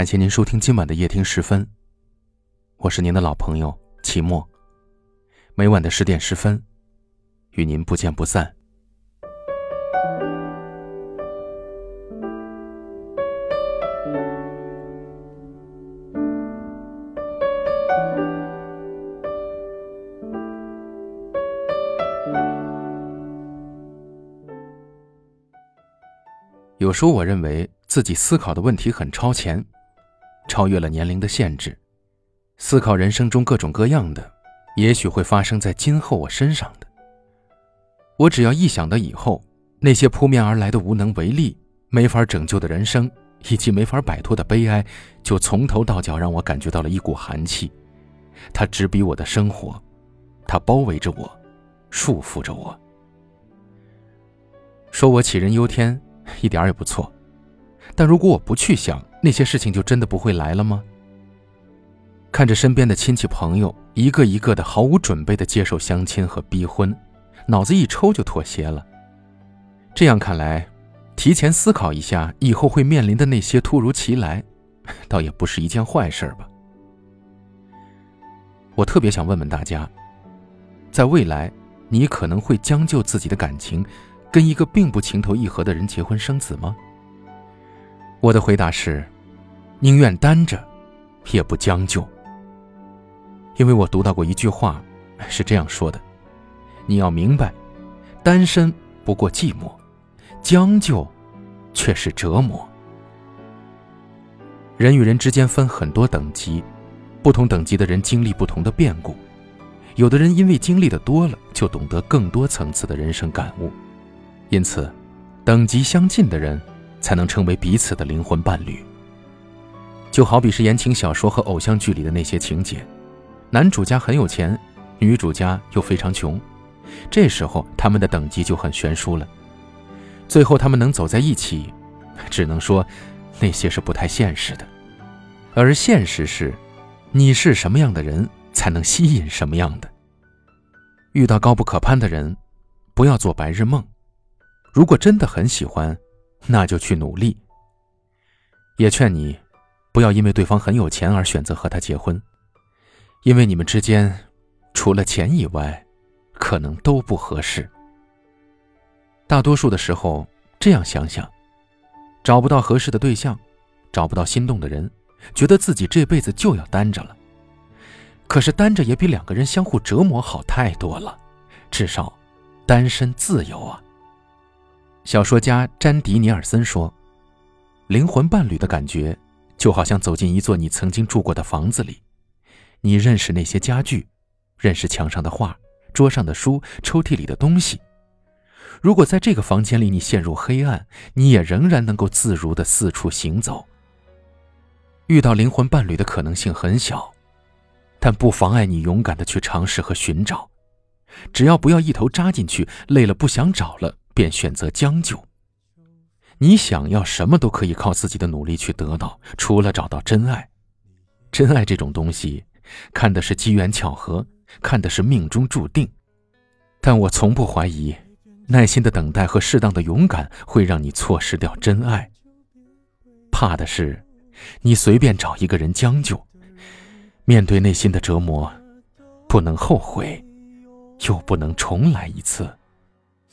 感谢您收听今晚的夜听十分，我是您的老朋友齐墨。每晚的十点十分，与您不见不散。有时候，我认为自己思考的问题很超前，超越了年龄的限制，思考人生中各种各样的，也许会发生在今后我身上的。我只要一想到以后那些扑面而来的无能为力、没法拯救的人生，以及没法摆脱的悲哀，就从头到脚让我感觉到了一股寒气。它直逼我的生活，它包围着我，束缚着我，说我杞人忧天。一点也不错，但如果我不去想那些事情，就真的不会来了吗？看着身边的亲戚朋友一个一个的毫无准备的接受相亲和逼婚，脑子一抽就妥协了。这样看来，提前思考一下以后会面临的那些突如其来，倒也不是一件坏事吧。我特别想问问大家，在未来，你可能会将就自己的感情？跟一个并不情投意合的人结婚生子吗？我的回答是，宁愿单着，也不将就。因为我读到过一句话，是这样说的：你要明白，单身不过寂寞，将就却是折磨。人与人之间分很多等级，不同等级的人经历不同的变故，有的人因为经历的多了，就懂得更多层次的人生感悟。因此，等级相近的人才能成为彼此的灵魂伴侣。就好比是言情小说和偶像剧里的那些情节，男主家很有钱，女主家又非常穷，这时候他们的等级就很悬殊了。最后他们能走在一起，只能说那些是不太现实的。而现实是，你是什么样的人，才能吸引什么样的。遇到高不可攀的人，不要做白日梦。如果真的很喜欢，那就去努力。也劝你，不要因为对方很有钱而选择和他结婚，因为你们之间除了钱以外，可能都不合适。大多数的时候，这样想想，找不到合适的对象，找不到心动的人，觉得自己这辈子就要单着了。可是单着也比两个人相互折磨好太多了，至少，单身自由啊。小说家詹迪尼尔森说：“灵魂伴侣的感觉，就好像走进一座你曾经住过的房子里，你认识那些家具，认识墙上的画、桌上的书、抽屉里的东西。如果在这个房间里你陷入黑暗，你也仍然能够自如的四处行走。遇到灵魂伴侣的可能性很小，但不妨碍你勇敢的去尝试和寻找。只要不要一头扎进去，累了不想找了。”便选择将就。你想要什么都可以靠自己的努力去得到，除了找到真爱。真爱这种东西，看的是机缘巧合，看的是命中注定。但我从不怀疑，耐心的等待和适当的勇敢会让你错失掉真爱。怕的是，你随便找一个人将就，面对内心的折磨，不能后悔，又不能重来一次。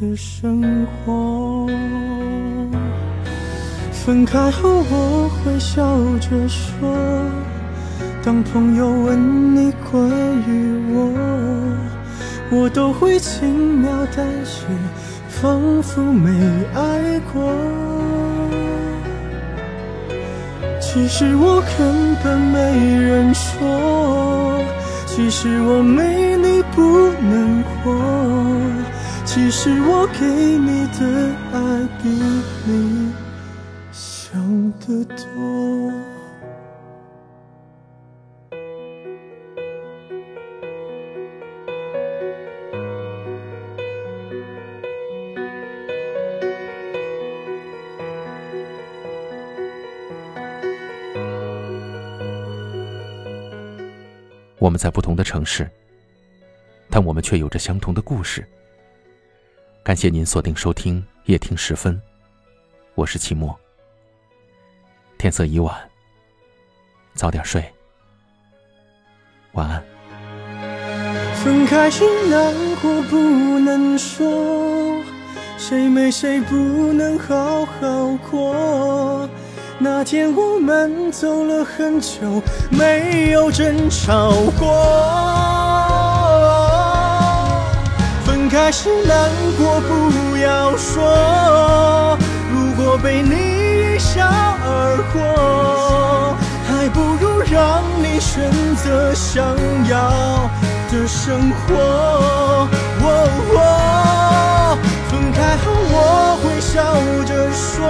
的生活，分开后我会笑着说，当朋友问你关于我，我都会轻描淡写，仿佛没爱过。其实我根本没人说，其实我没你不能活。其实我给你的爱比你想的多我们在不同的城市但我们却有着相同的故事。感谢您锁定收听夜听时分，我是齐墨。天色已晚，早点睡，晚安。分开时难过不能说，谁没谁不能好好过。那天我们走了很久，没有争吵过。开始难过不要说，如果被你一笑而过，还不如让你选择想要的生活。分开后我会笑着说。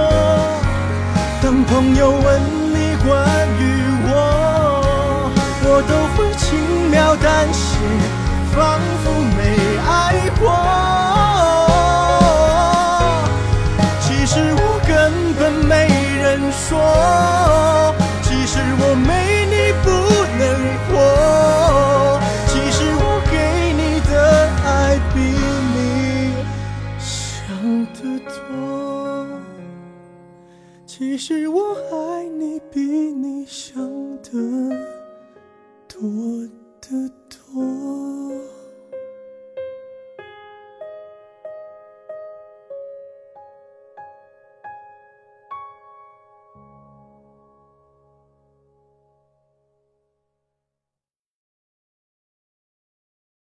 当朋友问你关于我，我都会轻描淡写，仿多。其实我爱你比你想的多得多。